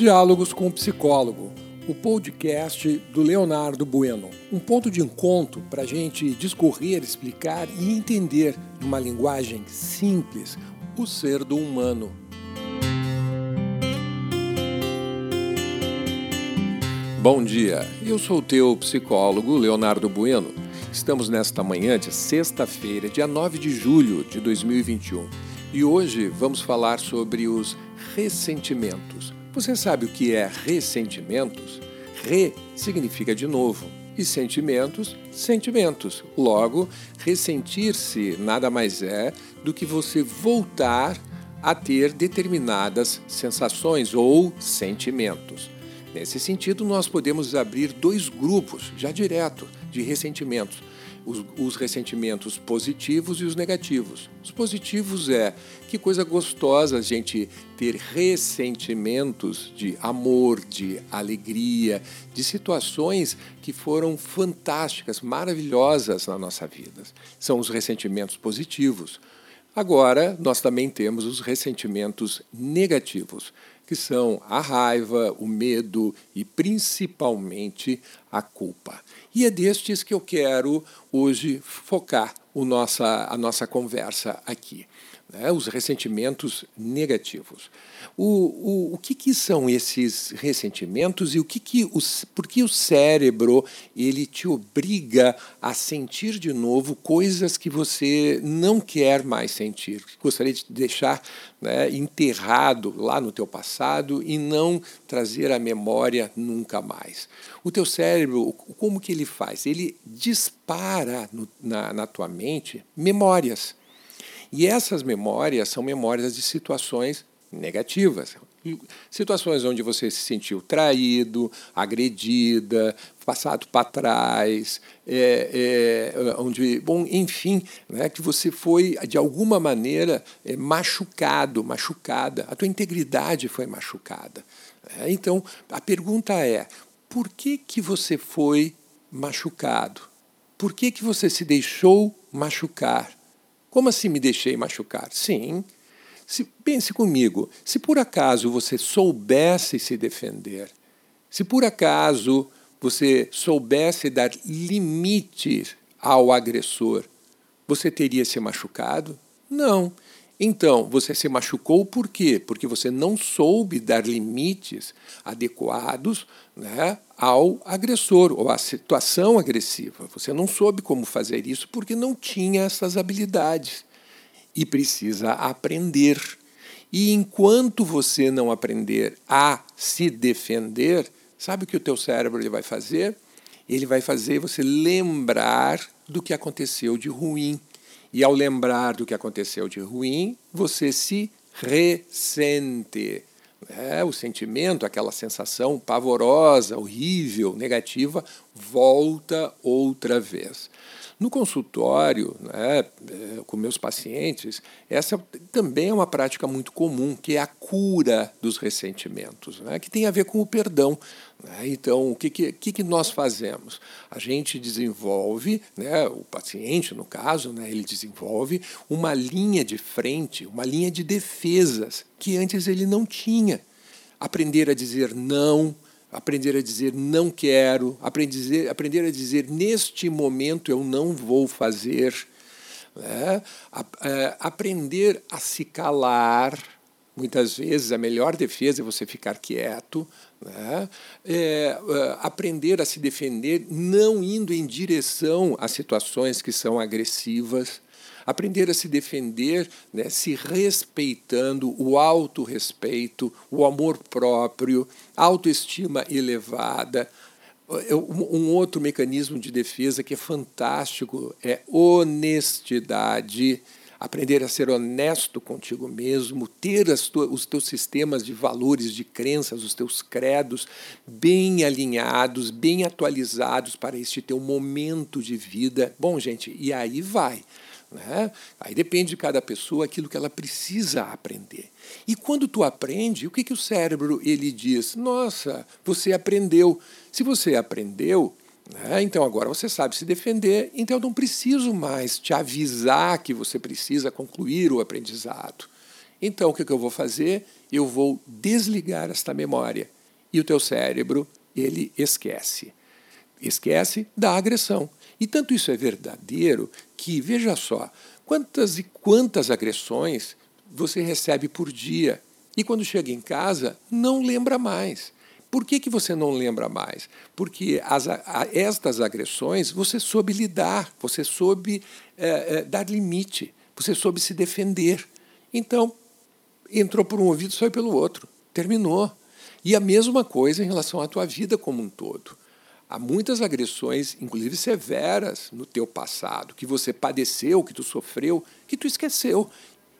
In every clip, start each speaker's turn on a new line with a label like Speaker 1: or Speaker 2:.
Speaker 1: Diálogos com o Psicólogo, o podcast do Leonardo Bueno. Um ponto de encontro para a gente discorrer, explicar e entender, numa linguagem simples, o ser do humano. Bom dia, eu sou o teu psicólogo Leonardo Bueno. Estamos nesta manhã de sexta-feira, dia 9 de julho de 2021, e hoje vamos falar sobre os ressentimentos você sabe o que é ressentimentos? Re significa de novo e sentimentos, sentimentos. Logo, ressentir-se nada mais é do que você voltar a ter determinadas sensações ou sentimentos. Nesse sentido, nós podemos abrir dois grupos, já direto, de ressentimentos os, os, ressentimentos positivos e os negativos. Os positivos é que coisa gostosa a gente ter ressentimentos de amor, de alegria, de situações que foram fantásticas, maravilhosas na nossa vida. São os ressentimentos positivos. Agora, nós também temos os ressentimentos negativos, que são a raiva, o medo e principalmente a culpa. E é destes que eu quero hoje focar nossa, a nossa conversa aqui. Né? Os ressentimentos negativos. O, o, o que, que são esses ressentimentos e o que que os, por que o cérebro ele te obriga a sentir de novo coisas que você não quer mais sentir, gostaria de deixar né, enterrado lá no teu passado e não trazer à memória nunca mais. O teu cérebro, como que ele faz? Ele dispara no, na, na tua mente memórias. E essas memórias são memórias de situações negativas. Situações onde você se sentiu traído, agredida, passado para trás, é, é, onde, bom, enfim, né, que você foi de alguma maneira é, machucado, machucada, a tua integridade foi machucada. É, então, a pergunta é: por que que você foi machucado? Por que que você se deixou machucar? Como assim me deixei machucar? Sim. Se, pense comigo, se por acaso você soubesse se defender, se por acaso você soubesse dar limite ao agressor, você teria se machucado? Não. Então, você se machucou por quê? Porque você não soube dar limites adequados né, ao agressor ou à situação agressiva. Você não soube como fazer isso porque não tinha essas habilidades e precisa aprender. E enquanto você não aprender a se defender, sabe o que o teu cérebro ele vai fazer? Ele vai fazer você lembrar do que aconteceu de ruim e ao lembrar do que aconteceu de ruim, você se ressente. É, o sentimento, aquela sensação pavorosa, horrível, negativa, volta outra vez. No consultório, né, é, com meus pacientes, essa também é uma prática muito comum, que é a cura dos ressentimentos, né, que tem a ver com o perdão. Né? Então, o que, que, que, nós fazemos? A gente desenvolve, né, o paciente, no caso, né, ele desenvolve uma linha de frente, uma linha de defesas que antes ele não tinha. Aprender a dizer não, aprender a dizer não quero, aprender, aprender a dizer neste momento eu não vou fazer, né? É, aprender a se calar. Muitas vezes a melhor defesa é você ficar quieto, né? É, é, aprender a se defender não indo em direção a situações que são agressivas aprender a se defender, né, se respeitando, o autorrespeito, o amor próprio, autoestima elevada. Um outro mecanismo de defesa que é fantástico é honestidade aprender a ser honesto contigo mesmo, ter os teus sistemas de valores, de crenças, os teus credos bem alinhados, bem atualizados para este teu momento de vida. Bom, gente, e aí vai. Né? Aí depende de cada pessoa aquilo que ela precisa aprender. E quando tu aprende, o que, que o cérebro ele diz? Nossa, você aprendeu. Se você aprendeu, né, então agora você sabe se defender, então eu não preciso mais te avisar que você precisa concluir o aprendizado. Então, o que eu vou fazer? Eu vou desligar esta memória. E o teu cérebro, ele esquece. Esquece da agressão. E tanto isso é verdadeiro que, veja só, quantas e quantas agressões você recebe por dia. E quando chega em casa, não lembra mais. Por que, que você não lembra mais? Porque as, a, estas agressões você soube lidar, você soube é, é, dar limite, você soube se defender. Então, entrou por um ouvido, saiu pelo outro. Terminou. E a mesma coisa em relação à tua vida como um todo. Há muitas agressões, inclusive severas, no teu passado, que você padeceu, que tu sofreu, que tu esqueceu.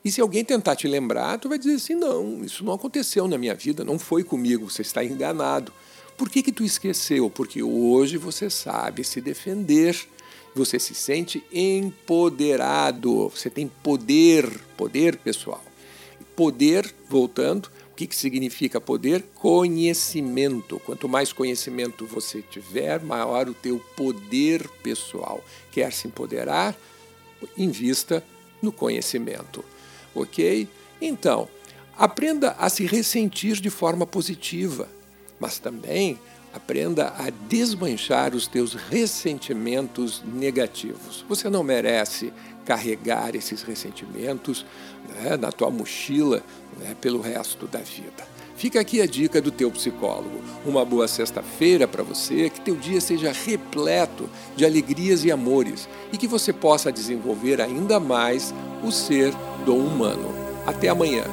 Speaker 1: E se alguém tentar te lembrar, tu vai dizer assim: não, isso não aconteceu na minha vida, não foi comigo, você está enganado. Por que, que tu esqueceu? Porque hoje você sabe se defender, você se sente empoderado, você tem poder, poder pessoal. Poder, voltando, o que, que significa poder? Conhecimento. Quanto mais conhecimento você tiver, maior o teu poder pessoal. Quer se empoderar? Invista no conhecimento. Ok? Então, aprenda a se ressentir de forma positiva, mas também aprenda a desmanchar os teus ressentimentos negativos. Você não merece carregar esses ressentimentos né, na tua mochila né, pelo resto da vida. Fica aqui a dica do teu psicólogo. Uma boa sexta-feira para você, que teu dia seja repleto de alegrias e amores e que você possa desenvolver ainda mais o ser do humano. Até amanhã.